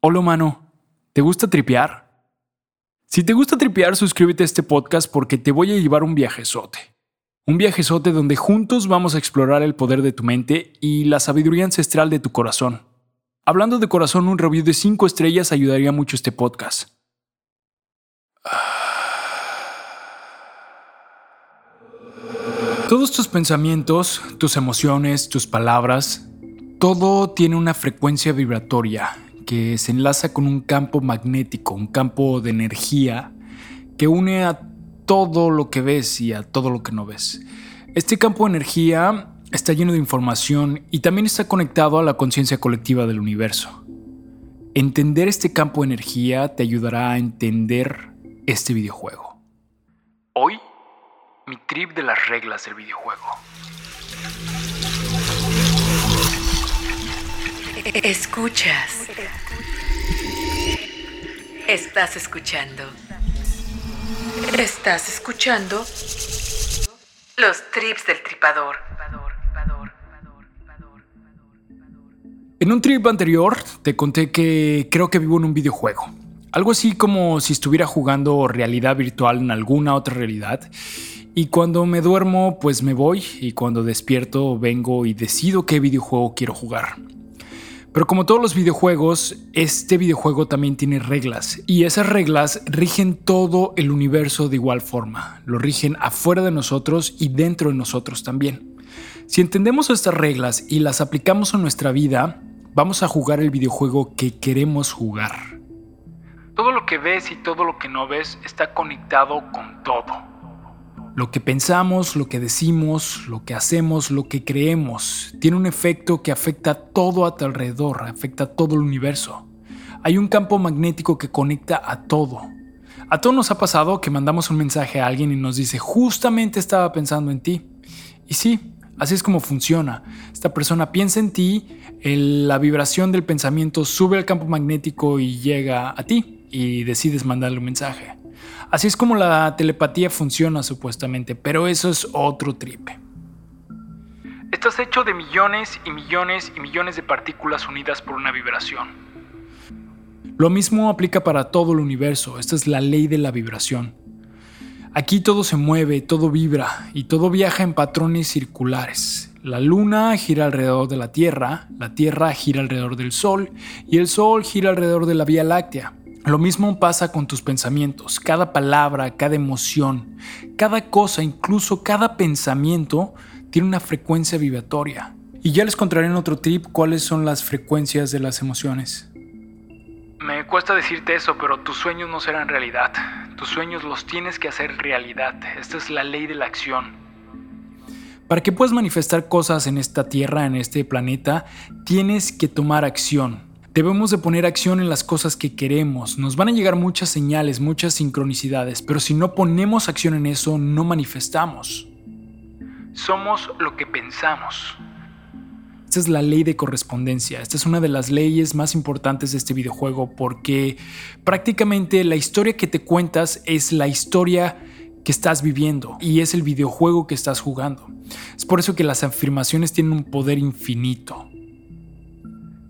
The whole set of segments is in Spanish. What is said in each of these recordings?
Hola humano, ¿te gusta tripear? Si te gusta tripear, suscríbete a este podcast porque te voy a llevar un viajezote. Un viajezote donde juntos vamos a explorar el poder de tu mente y la sabiduría ancestral de tu corazón. Hablando de corazón, un review de 5 estrellas ayudaría mucho este podcast. Todos tus pensamientos, tus emociones, tus palabras, todo tiene una frecuencia vibratoria que se enlaza con un campo magnético, un campo de energía que une a todo lo que ves y a todo lo que no ves. Este campo de energía está lleno de información y también está conectado a la conciencia colectiva del universo. Entender este campo de energía te ayudará a entender este videojuego. Hoy, mi trip de las reglas del videojuego. Escuchas. Estás escuchando. Estás escuchando los trips del tripador. En un trip anterior te conté que creo que vivo en un videojuego. Algo así como si estuviera jugando realidad virtual en alguna otra realidad. Y cuando me duermo, pues me voy. Y cuando despierto, vengo y decido qué videojuego quiero jugar. Pero como todos los videojuegos, este videojuego también tiene reglas y esas reglas rigen todo el universo de igual forma. Lo rigen afuera de nosotros y dentro de nosotros también. Si entendemos estas reglas y las aplicamos a nuestra vida, vamos a jugar el videojuego que queremos jugar. Todo lo que ves y todo lo que no ves está conectado con todo. Lo que pensamos, lo que decimos, lo que hacemos, lo que creemos, tiene un efecto que afecta todo a tu alrededor, afecta todo el universo. Hay un campo magnético que conecta a todo. A todos nos ha pasado que mandamos un mensaje a alguien y nos dice, justamente estaba pensando en ti. Y sí, así es como funciona. Esta persona piensa en ti, la vibración del pensamiento sube al campo magnético y llega a ti y decides mandarle un mensaje. Así es como la telepatía funciona supuestamente, pero eso es otro tripe. Estás hecho de millones y millones y millones de partículas unidas por una vibración. Lo mismo aplica para todo el universo, esta es la ley de la vibración. Aquí todo se mueve, todo vibra y todo viaja en patrones circulares. La luna gira alrededor de la Tierra, la Tierra gira alrededor del Sol y el Sol gira alrededor de la Vía Láctea. Lo mismo pasa con tus pensamientos. Cada palabra, cada emoción, cada cosa, incluso cada pensamiento, tiene una frecuencia vibratoria. Y ya les contaré en otro trip cuáles son las frecuencias de las emociones. Me cuesta decirte eso, pero tus sueños no serán realidad. Tus sueños los tienes que hacer realidad. Esta es la ley de la acción. Para que puedas manifestar cosas en esta tierra, en este planeta, tienes que tomar acción. Debemos de poner acción en las cosas que queremos. Nos van a llegar muchas señales, muchas sincronicidades, pero si no ponemos acción en eso, no manifestamos. Somos lo que pensamos. Esta es la ley de correspondencia. Esta es una de las leyes más importantes de este videojuego porque prácticamente la historia que te cuentas es la historia que estás viviendo y es el videojuego que estás jugando. Es por eso que las afirmaciones tienen un poder infinito.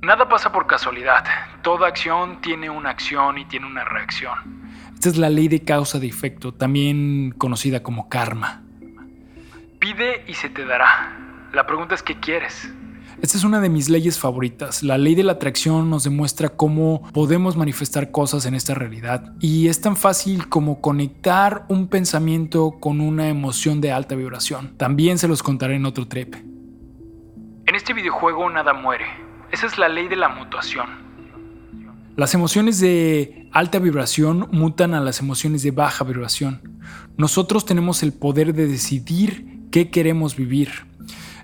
Nada pasa por casualidad. Toda acción tiene una acción y tiene una reacción. Esta es la ley de causa de efecto, también conocida como karma. Pide y se te dará. La pregunta es qué quieres. Esta es una de mis leyes favoritas. La ley de la atracción nos demuestra cómo podemos manifestar cosas en esta realidad. Y es tan fácil como conectar un pensamiento con una emoción de alta vibración. También se los contaré en otro trip. En este videojuego nada muere esa es la ley de la mutación. Las emociones de alta vibración mutan a las emociones de baja vibración. Nosotros tenemos el poder de decidir qué queremos vivir.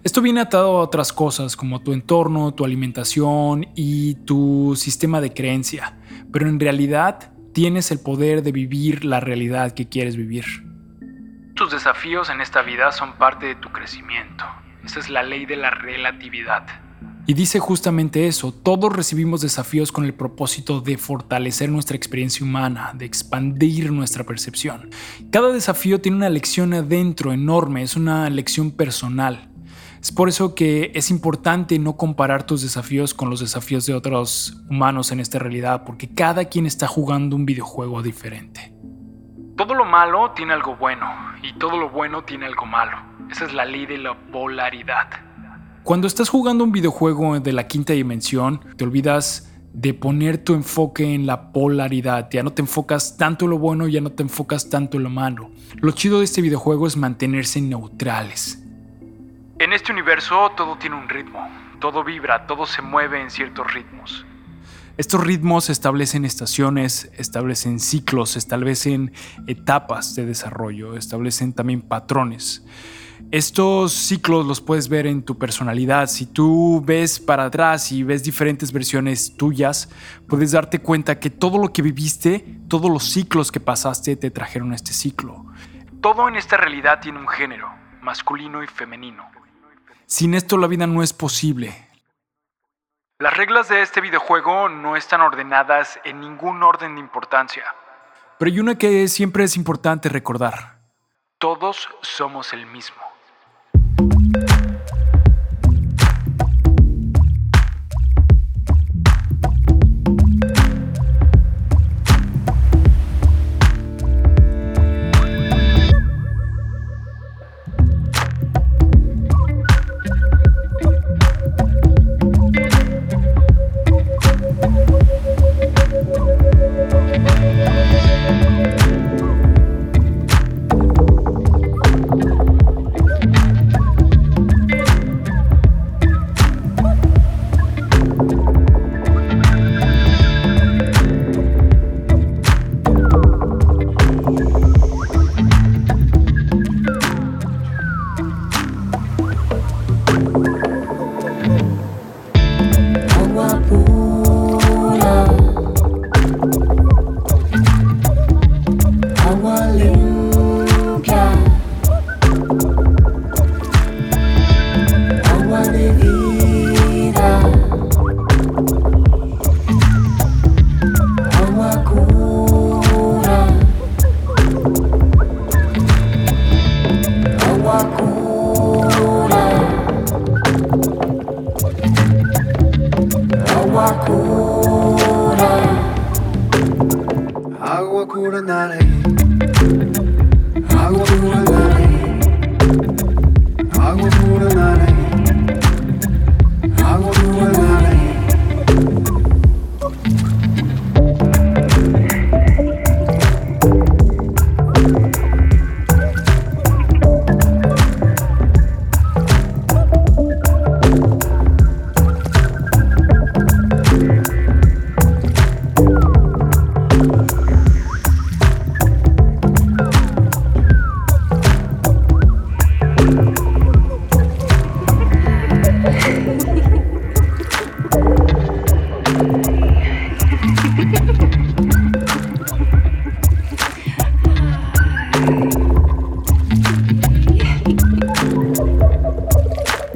Esto viene atado a otras cosas como tu entorno, tu alimentación y tu sistema de creencia, pero en realidad tienes el poder de vivir la realidad que quieres vivir. Tus desafíos en esta vida son parte de tu crecimiento. Esa es la ley de la relatividad. Y dice justamente eso, todos recibimos desafíos con el propósito de fortalecer nuestra experiencia humana, de expandir nuestra percepción. Cada desafío tiene una lección adentro enorme, es una lección personal. Es por eso que es importante no comparar tus desafíos con los desafíos de otros humanos en esta realidad, porque cada quien está jugando un videojuego diferente. Todo lo malo tiene algo bueno y todo lo bueno tiene algo malo. Esa es la ley de la polaridad. Cuando estás jugando un videojuego de la quinta dimensión, te olvidas de poner tu enfoque en la polaridad. Ya no te enfocas tanto en lo bueno, ya no te enfocas tanto en lo malo. Lo chido de este videojuego es mantenerse neutrales. En este universo todo tiene un ritmo, todo vibra, todo se mueve en ciertos ritmos. Estos ritmos establecen estaciones, establecen ciclos, establecen etapas de desarrollo, establecen también patrones. Estos ciclos los puedes ver en tu personalidad. Si tú ves para atrás y ves diferentes versiones tuyas, puedes darte cuenta que todo lo que viviste, todos los ciclos que pasaste te trajeron este ciclo. Todo en esta realidad tiene un género, masculino y femenino. Sin esto la vida no es posible. Las reglas de este videojuego no están ordenadas en ningún orden de importancia. Pero hay una que siempre es importante recordar. Todos somos el mismo. Oh, agua cura. Agua cura nada.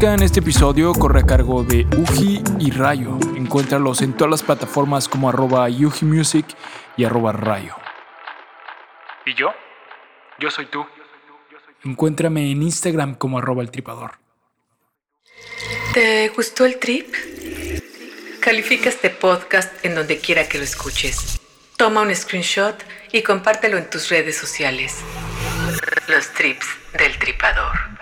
música en este episodio corre a cargo de Uji y Rayo. Encuéntralos en todas las plataformas como arroba Yuji Music y arroba Rayo. ¿Y yo? Yo soy tú. Encuéntrame en Instagram como arroba el tripador. ¿Te gustó el trip? Califica este podcast en donde quiera que lo escuches. Toma un screenshot y compártelo en tus redes sociales. Los trips del tripador.